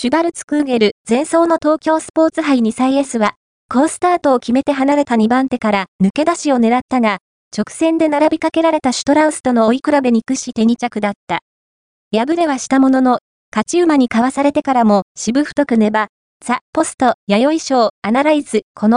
シュバルツクーゲル前走の東京スポーツ杯2歳 S は、好スタートを決めて離れた2番手から抜け出しを狙ったが、直線で並びかけられたシュトラウスとの追い比べに屈して2着だった。敗れはしたものの、勝ち馬にかわされてからも、渋太く粘、ザ・ポスト、弥生賞、アナライズ、この